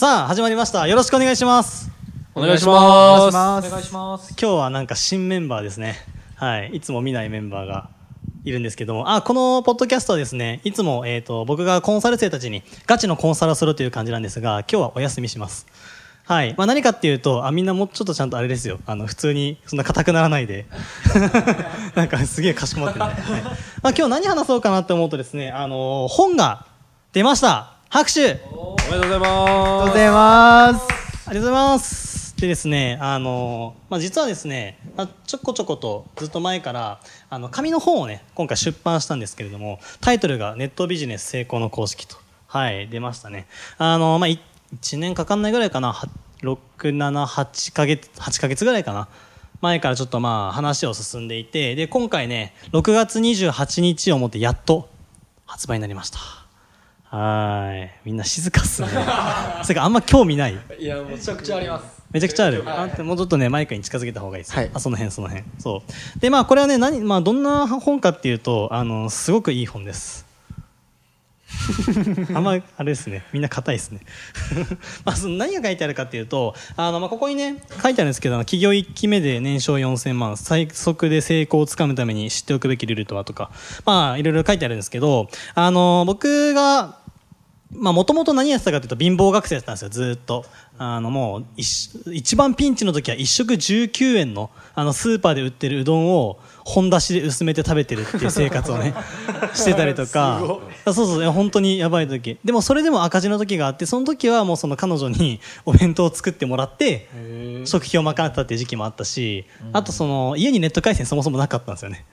さあ始まりました。よろしくお願いします。お願いします。お願いします。今日はなんか新メンバーですね。はい。いつも見ないメンバーがいるんですけども。あこのポッドキャストはですねいつも、えー、と僕がコンサル生たちにガチのコンサルをするという感じなんですが今日はお休みします。はい。まあ、何かっていうとあみんなもうちょっとちゃんとあれですよ。あの普通にそんな硬くならないで。なんかすげえかしこまってね、はい。まあ、今日何話そうかなって思うとですね、あのー本が出ました拍手おめでとうございます。ありがとうございます。でですね、あの、まあ、実はですね、まあ、ちょこちょことずっと前から、あの、紙の本をね、今回出版したんですけれども、タイトルがネットビジネス成功の公式と、はい、出ましたね。あの、まあ、い1年かかんないぐらいかな、は6、7、8ヶ月、8ヶ月ぐらいかな。前からちょっとまあ話を進んでいて、で、今回ね、6月28日をもってやっと発売になりました。はーい。みんな静かっすね。それかあんま興味ない？す。いや、めちゃくちゃあります。めちゃくちゃある。あんたもうちょっとね、マイクに近づけた方がいいです。はいあ、その辺、その辺。そう。で、まあ、これはね、何、まあ、どんな本かっていうと、あの、すごくいい本です。あんま、あれですね。みんな硬いですね。まあ、その何が書いてあるかっていうと、あの、まあ、ここにね、書いてあるんですけど、企業1期目で年商4000万、最速で成功をつかむために知っておくべきルールとはとか、まあ、いろいろ書いてあるんですけど、あの、僕が、まあ、もともと何やってたかというと、貧乏学生やってたんですよ、ずーっと。あの、もう、一一番ピンチの時は一食19円の、あの、スーパーで売ってるうどんを、本出しで薄めて食べてるっていう生活をね、してたりとか。そうそう、本当にやばい時。でも、それでも赤字の時があって、その時はもうその彼女にお弁当を作ってもらって、食費を賄ってたっていう時期もあったし、あとその、家にネット回線そもそもなかったんですよね。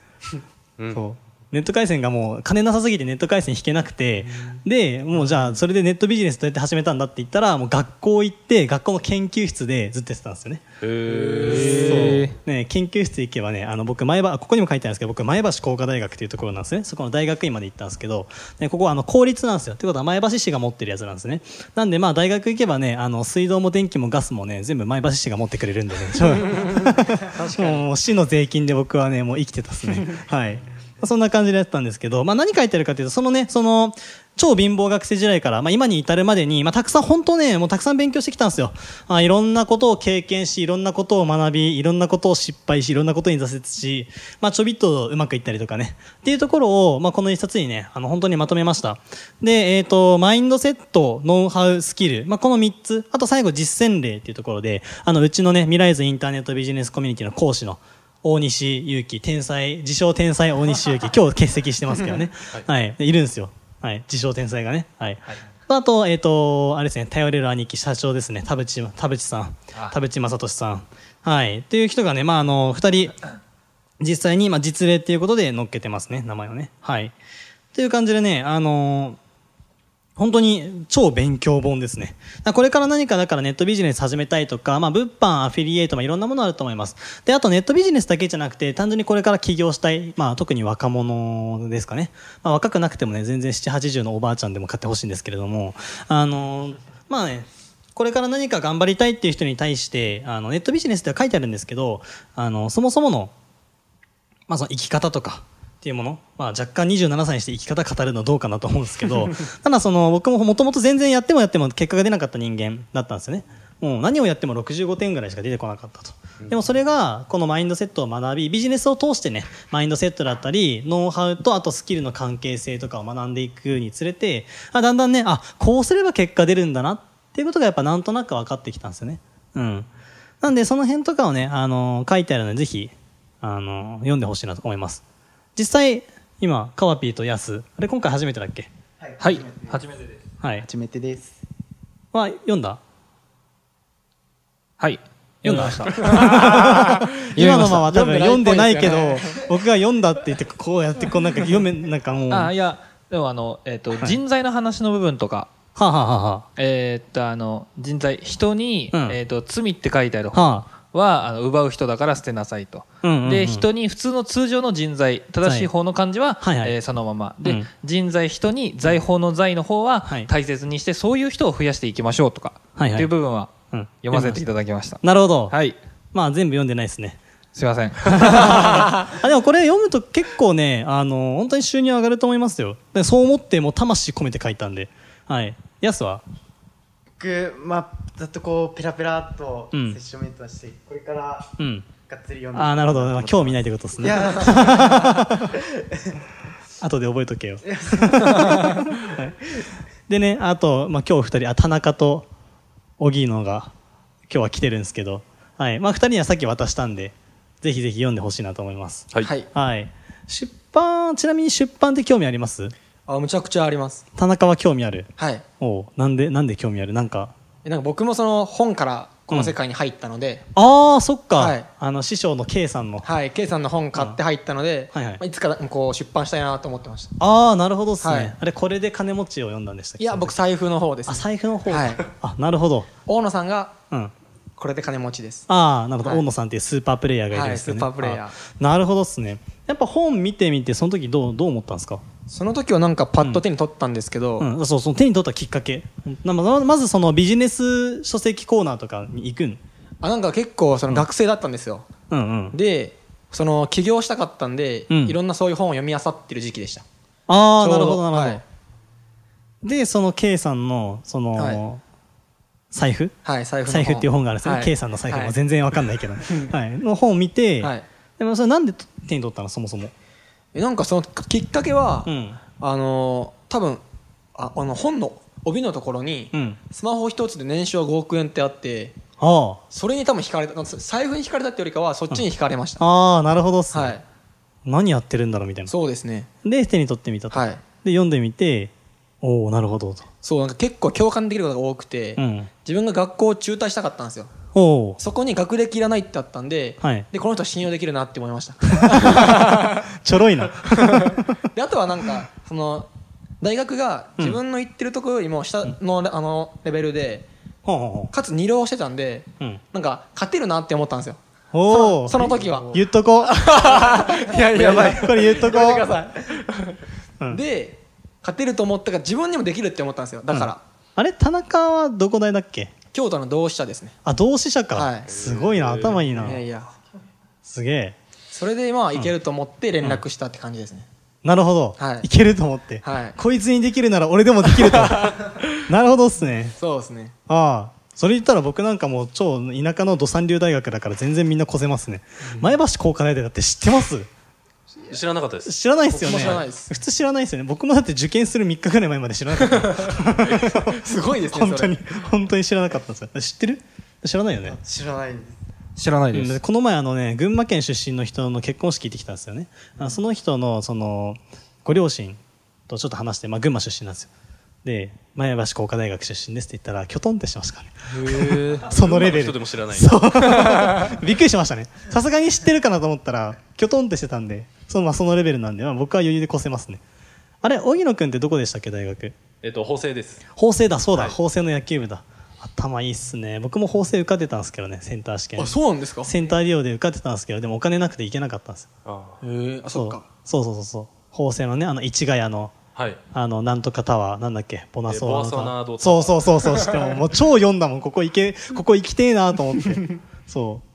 そうネット回線がもう金なさすぎてネット回線引けなくて、でもうじゃあそれでネットビジネスどうやって始めたんだって言ったらもう学校行って学校の研究室でずっとやってたんですよね。そう。ね研究室行けばねあの僕前橋ここにも書いてあるんですけど僕前橋工科大学っていうところなんですね。そこの大学院まで行ったんですけど、ね、ここはあの公立なんですよ。ってことは前橋市が持ってるやつなんですね。なんでまあ大学行けばねあの水道も電気もガスもね全部前橋市が持ってくれるんでね。もう市の税金で僕はねもう生きてたっすね。はい。まあそんな感じでやってたんですけど、まあ、何書いてるかというとそのねその超貧乏学生時代から、まあ、今に至るまでに、まあ、たくさん本当ねもうたくさん勉強してきたんですよ、まあ、いろんなことを経験しいろんなことを学びいろんなことを失敗しいろんなことに挫折し、まあ、ちょびっとうまくいったりとかね。っていうところを、まあ、この一冊にねあの本当にまとめました。で、えっとマインドセットノウハウスキル、まあ、この3つあと最後実践例っていうところであのうちのね未来図インターネットビジネスコミュニティの講師の大西祐樹天才自称天才大西祐樹今日欠席してますけどね。はい、でい。るんですよ。はい。自称天才がね。はい、あとえっ、とあれですね。頼れる兄貴社長ですね。田淵田淵さん。田淵正俊さん。はい。っていう人がねまああの2人実際にまあ実例っていうことで載っけてますね。名前をね。はい。っていう感じでねあの本当に超勉強本ですね。これから何かだからネットビジネス始めたいとか、まあ物販、アフィリエイト、まあいろんなものあると思います。で、あとネットビジネスだけじゃなくて、単純にこれから起業したい、まあ特に若者ですかね。まあ若くなくてもね、全然7、80のおばあちゃんでも買ってほしいんですけれども、あの、まあね、これから何か頑張りたいっていう人に対して、あのネットビジネスって書いてあるんですけど、あの、そもそものまあ、その生き方とかっていうもの、まあ、若干27歳にして生き方語るのどうかなと思うんですけど ただその僕ももともと全然やってもやっても結果が出なかった人間だったんですよね。もう何をやっても65点ぐらいしか出てこなかったと。でもそれがこのマインドセットを学びビジネスを通してねマインドセットだったりノウハウとあとスキルの関係性とかを学んでいくにつれてあだんだんねあこうすれば結果出るんだなっていうことがやっぱなんとなく分かってきたんですよね。うん。なんでその辺とかをね、あの書いてあるのでぜひあの読んでほしいなと思います実際今カワピーとヤス。あれ今回初めてだっけ？はい、初めてです。はい。初めてです。は読んだ？はい、読んだ。ました。今のまま多分読んでないけど僕が読んだって言ってこうやってこうなんか読めなんかもう。あ、いや、でもあの、えっ、と、はい。人材の話の部分とか。はあ、はあはえーっと、あの、人罪、人に、うん。えーっと、罪って書いてあるはあ、は、あの奪う人だから捨てなさいと。うんうんうんで、人に普通の通常の人罪、正しい方の漢字は、はいはいえーそのまま。で、うん人罪、人に財宝の財の方ははい大切にして、そういう人を増やしていきましょうとか、はいはいっていう部分はうん読ませていただきました。なるほど。はい。まあ全部読んでないですね。すいません。あでもこれ読むと結構ね、あの、本当に収入上がると思いますよ。でそう思ってもう魂込めて書いたんで。はい。やすは？僕まあざっとこうペラペラっとセうんッションメントはして、これからうん。がっつり読んでああ、なるほど。まあ興味ないってことですね。いや 後で覚えとけよ。はいでね、あと、まあ、今日二人、あ、田中と荻野が今日は来てるんですけど、はい。まあ、二人にはさっき渡したんで、ぜひぜひ読んでほしいなと思います。はい。はいはい。出版、ちなみに出版って興味あります？あむちゃくちゃあります田中は興味ある？はいおうなんで、なんで興味ある？なんか。えなんか僕もその本からこの世界に入ったので、ああ、そっか。はいあの、師匠の K さんの。はい K さんの本買って入ったので、うんはいはいまあ、いつかこう出版したいなと思ってましたああ、なるほどですね。はいあれ、これで金持ちを読んだんでしたっけ？いや僕財布の方ですあ、財布の方。はいあ、なるほど。大野さんがうん。これで金持ちですああ、なるほど。はい大野さんっていうスーパープレイヤーがいるんですよね。はいスーパープレイヤーあなるほどですね。やっぱ本見てみて、その時どう、どう思ったんですか？その時はなんかパッと手に取ったんですけど、うん、そう、その手に取ったきっかけ。なままずそのビジネス書籍コーナーとかに行くん？あなんか結構その学生だったんですよ、うんうん。でその起業したかったんで、うんいろんなそういう本を読み漁ってる時期でしたああ、なるほど、なるほど。はいで、その K さんの、その、はい財布？はい財布の財布っていう本があるんですよね。はい K さんの財布はいも全然わかんないけど。はい。の本を見て、はいでもそれなんで手に取ったの？そもそも。えなんかそのきっかけは、うん。あのー多分ああの本の帯のところに、うん。スマホ一つで年商5億円ってあってあそれに多分惹かれた財布に惹かれたってよりかはそっちに惹かれました、あ。ああ、なるほどっすね。はい何やってるんだろうみたいな。そうですねで、手に取ってみたと。はいで、読んでみて、おおなるほどと。そうなんか結構共感できることが多くて、うん。自分が学校を中退したかったんですよそこに学歴いらないってあったんで,、はいでこの人信用できるなって思いました ちょろいな。であとはなんかその大学が自分の行ってるところよりも下の,、あのレベルでほうかつ二浪してたんでう。うん。なんか勝てるなって思ったんですよその時は言っとこう。いやいやばいこれ言っとこう。で勝てると思ったから自分にもできるって思ったんですよだから、あれ、田中はどこ大だっけ？京都の同志社ですねあ、同志社か。はいすごいな、頭いいな。いやいやすげえ。それでまあいけると思って連絡したって感じですね、なるほど。はいいけると思って。はいこいつにできるなら俺でもできると。なるほどっすね。そうですねああ。それ言ったら僕なんかもう超田舎の土三流大学だから全然みんな越せますね。前橋工科大学だって知ってます？知らなかったです。知らないっすよね。僕も知らないです普通知らないっすよね。僕もだって受験する3日ぐらい前まで知らなかった。すごいですね本当に本当に知らなかったんですよ。知ってる？知らないよね。知らないです知らないです。うんこの前あのね群馬県出身の人の結婚式行ってきたんですよねあその人のそのご両親とちょっと話して、まあ、群馬出身なんですよで前橋工科大学出身ですって言ったらきょとんってしましたからね そのレベル人でも知らない。そう びっくりしましたねさすがに知ってるかなと思ったらきょとんってしてたんでその,、まあ、そのレベルなんで、まあ、僕は余裕で越せますね。あれ荻野君ってどこでしたっけ大学？えっと、法政です。法政だそうだ、はい。法政の野球部だ。頭いいっすね。僕も法政受かってたんですけどねセンター試験。あそうなんですか？へセンター利用で受かってたんですけどでもお金なくて行けなかったんですよ。あえあそっか。そう。そうそうそう法政のねあの市ヶ谷のはい。あのなんとかタワーなんだっけ？ボナソワのえボナソナードタそうそうそうそうしてももう超読んだもん。ここ行けここ行きてえなと思って。そう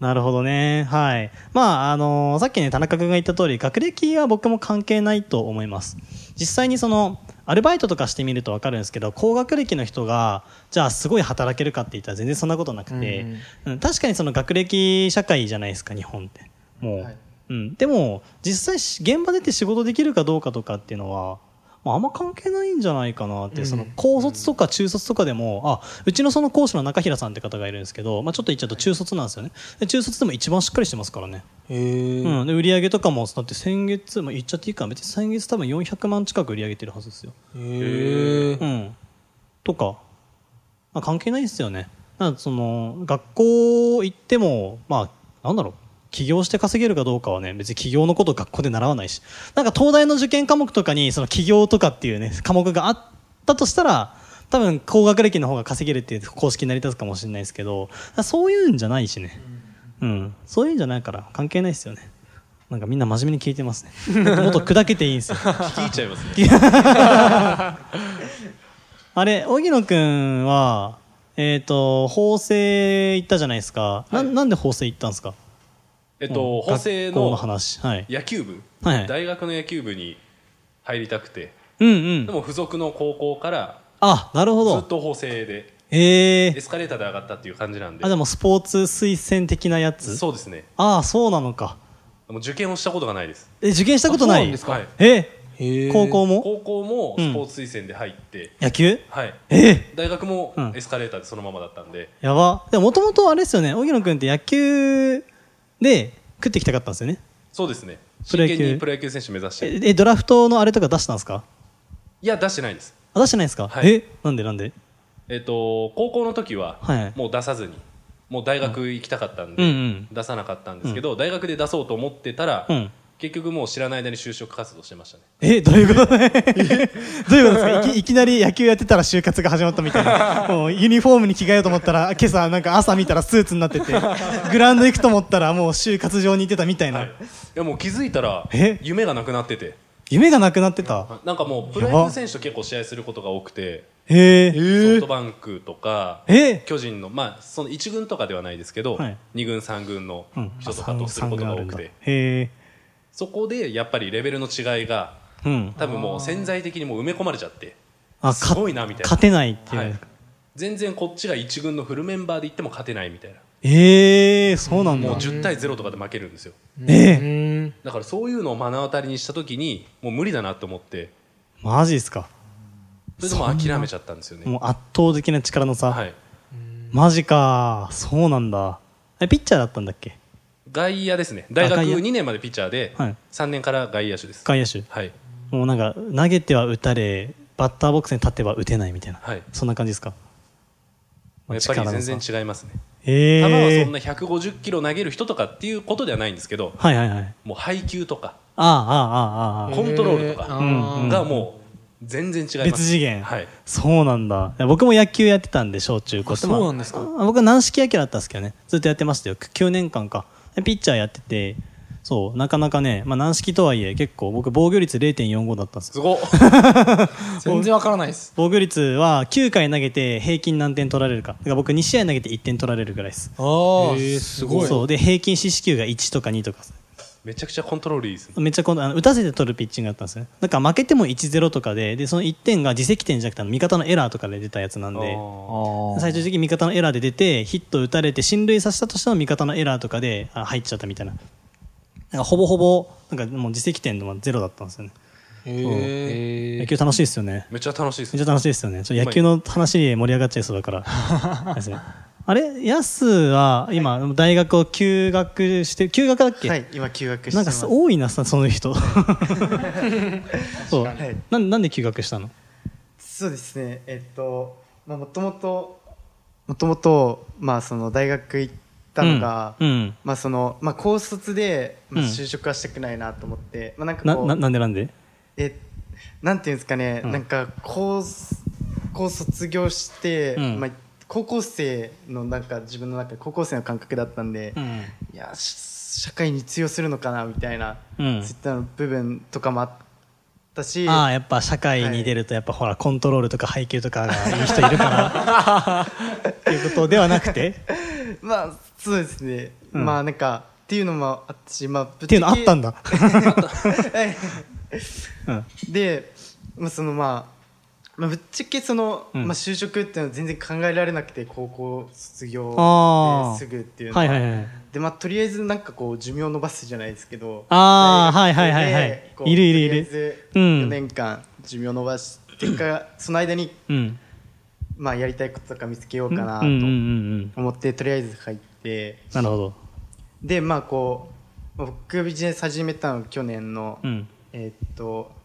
なるほどね。はい。まああのさっきね田中君が言った通り学歴は僕も関係ないと思います。実際にそのアルバイトとかしてみると分かるんですけど高学歴の人がじゃあすごい働けるかって言ったら全然そんなことなくて、うん確かにその学歴社会じゃないですか日本って。もう、はい。うん、でも実際し現場出て仕事できるかどうかとかっていうのは、まあ、あんま関係ないんじゃないかなって、その高卒とか中卒とかでもあうちのその講師の中平さんって方がいるんですけど、まあ、ちょっと言っちゃうと中卒なんですよね。で中卒でも一番しっかりしてますからね、うん、で売り上げとかもだって先月、まあ、言っちゃっていいか別に先月多分400万近く売り上げてるはずですよ。へえうん、とか、まあ、関係ないですよね。なんかその学校行っても、まあ、なんだろう、起業して稼げるかどうかはね、別に起業のことを学校で習わないし、なんか東大の受験科目とかに、その起業とかっていうね、科目があったとしたら、多分高学歴の方が稼げるっていう公式に成り立つかもしれないですけどそういうんじゃないしね、うん、そういうんじゃないから関係ないですよね。なんかみんな真面目に聞いてますね。もっと砕けていいんですよ。聞き入っちゃいますね。あれ荻野くんはえっ、と法政行ったじゃないですか、ななんで法政行ったんですか？えっとうん。法政学校のの話。はい。野球部、大学の野球部に入りたくて。うんうん。でも付属の高校からあなるほど。ずっと法政でええエスカレーターで上がったっていう感じなんで。あでもスポーツ推薦的なやつ？そうですね。ああそうなのか。もう受験をしたことがないです。え受験したことない？ですか？はい。え？高校も？高校もスポーツ推薦で入って、野球？はい。え？大学もうん。エスカレーターでそのままだったんで、やば。でももともとあれですよね。荻野くんって野球で食ってきたかったんですよね。そうですね。プロ野プロ野球選手目指して。ええドラフトのあれとか出したんですか？いや出してないんです。あ出してないですか、はい。えなんでなんで？えっと高校の時ははい。もう出さずにもう大学行きたかったんで、うんうん。出さなかったんですけど、大学で出そうと思ってたら、うん結局もう知らない間に就職活動してましたね。えどういうことね？どういうことですか？いきいきなり野球やってたら就活が始まったみたいな。もうユニフォームに着替えようと思ったら今朝なんか朝見たらスーツになっててグラウンド行くと思ったらもう就活場に行ってたみたいな、はい。いやもう気づいたらえ？夢がなくなってて。夢がなくなってた？なんかもうプロ野球選手と結構試合することが多くてへえ。ソフトバンクとかえ？巨人のまあその1軍とかではないですけど、はい。2軍3軍のうん人とかとすることが多くて、へえそこでやっぱりレベルの違いがうん。多分もう潜在的にもう埋め込まれちゃってあすごいなみたいな。勝てないっていう、はい。全然こっちが1軍のフルメンバーでいっても勝てないみたいな。ええそうなんだ。もう10対0とかで負けるんですよ。えうーん。だからそういうのを目の当たりにした時にもう無理だなと思って。マジですか。それでもう諦めちゃったんですよね。もう圧倒的な力の差、はい。マジか。そうなんだ。えピッチャーだったんだっけ？外野ですね。大学2年までピッチャーで、は、3年から外野手です。外野手。はい。もうなんか投げては打たれバッターボックスに立てば打てないみたいな、はい、そんな感じですか？まあやっぱり全然違いますね、えー、球はそんな150キロ投げる人とかっていうことではないんですけど、はいはいはい、もう配球とかああああああコントロールとかがもう全然違います。別次元、はい、そうなんだ。僕も野球やってたんで小中高そうなんですか？僕は軟式野球だったんですけどね。ずっとやってましたよ。9年間か。ピッチャーやっててそうなかなかね、まあ、軟式とはいえ結構僕防御率0.45だったんですよ。すごっ。全然わからないです。防御率は9回投げて平均何点取られるか。だから僕2試合投げて1点取られるぐらいです。ああすすごい。そうで平均四死球が1とか2とかめちゃくちゃコントロールいいですね。めっちゃこのあの打たせて取るピッチングだったんですね。だから負けても1-0とかででその1点が自責点じゃなくて味方のエラーとかで出たやつなんで最終的に味方のエラーで出てヒット打たれて進塁させたとしても味方のエラーとかであ入っちゃったみたいな。なんかほぼほぼなんかもう自責点のゼロだったんですよね。へ野球楽しいですよね。めっちゃ楽しいですめっちゃ楽しいですよね。ちょ野球の話で盛り上がっちゃいそうだから。ですねあれ？ヤスは今大学を休学して休学だっけ、はい今休学してなんか多いなさその人。そう。はい。なんなんで休学したの？そうですね。えっとまあもともともともとまあその大学行ったのが、うん。うん。まあそのまあ高卒で、まあ、うん。就職はしたくないなと思って、まあなんかななこうなんでなんで？えなんていうんですかね、うん。なんか高高卒業して、うん。まあ高校生のなんか自分の中で高校生の感覚だったんで、うん。いやし社会に通用するのかなみたいな、うん。そういったの部分とかもあったしああやっぱ社会に出るとやっぱほらコントロールとか配球とかがいい人いるから っていうことではなくて？まあそうですね、うん。まあなんかっていうのもあったしまあぶっていうのあったんだ。だ、うん、で、まあそのまあまあ、ぶっちゃけその、うん。まあ、就職っていうのは全然考えられなくて高校卒業ですぐっていうのは。いはいはい。でまあとりあえずなんかこう寿命を伸ばすじゃないですけど。あー大学はいはいはいはい。いるいるいる。とりあえずうん4年間寿命を伸ばしてからその間にうん。まあやりたいこととか見つけようかなとうんうんうんうん。思ってとりあえず入って。なるほど。でまあこうまあ僕がビジネス始めたのは去年の、うん。えーっとあ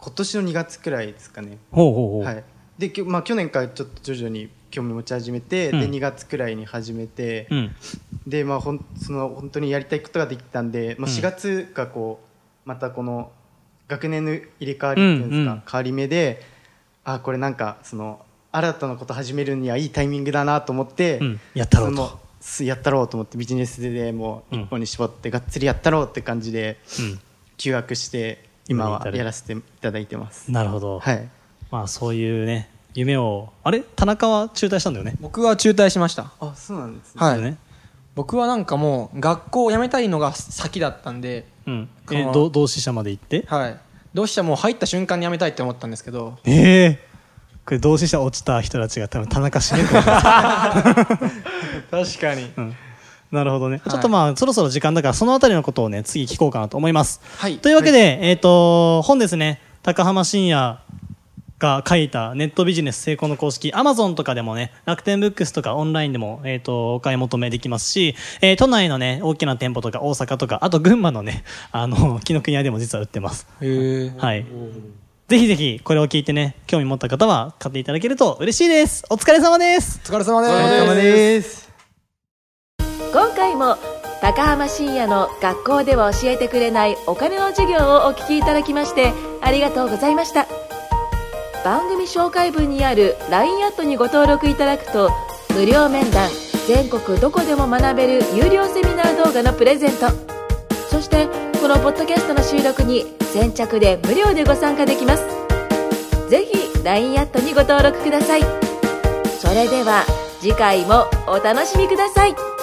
今年の2月くらいですかね。ほうほうほう、はい。でまあ、去年からちょっと徐々に興味持ち始めて、うん。で2月くらいに始めて、うん。でまあほんその本当にやりたいことができたんで、まあ、うん。4月がこうまたこの学年の入れ替わりっていうんですか、うんうん。変わり目であこれなんかその新たなこと始めるにはいいタイミングだなと思って、うん。やったろうと。やったろうと思ってビジネスでもううん一本に絞ってがっつりやったろうって感じでうん。休学して今はやらせていただいてます。なるほど、はい。まあそういうね夢をあれ？田中は中退したんだよね。僕は中退しました。あそうなんですね。はい。ね。僕はなんかもう学校を辞めたいのが先だったんでうん。えど同志社まで行って？はい。どうしても入った瞬間に辞めたいって思ったんですけど。ええこれ同志社落ちた人たちが多分田中死ねと思う。確かに。うんなるほどね、ちょっとまあそろそろ時間だからそのあたりのことをね次聞こうかなと思います。はい。というわけで、えっ、と本ですね高浜深也が書いたネットビジネス成功の公式、アマゾンとかでもね、楽天ブックスとかオンラインでも、えっ、と、お買い求めできますし、えー都内のね、大きな店舗とか大阪とか、あと群馬のね、あの、紀ノ国屋でも実は売ってます。へえはい。ぜひぜひ、これを聞いてね、興味持った方は買っていただけると嬉しいです。お疲れ様です。お疲れ様です。お疲れ様です今回も高浜深也の学校では教えてくれないお金の授業をお聞きいただきましてありがとうございました。番組紹介文にある LINE アットにご登録いただくと無料面談全国どこでも学べる有料セミナー動画のプレゼント。そしてこのポッドキャストの収録に先着で無料でご参加できます。ぜひ LINE アットにご登録ください。それでは次回もお楽しみください。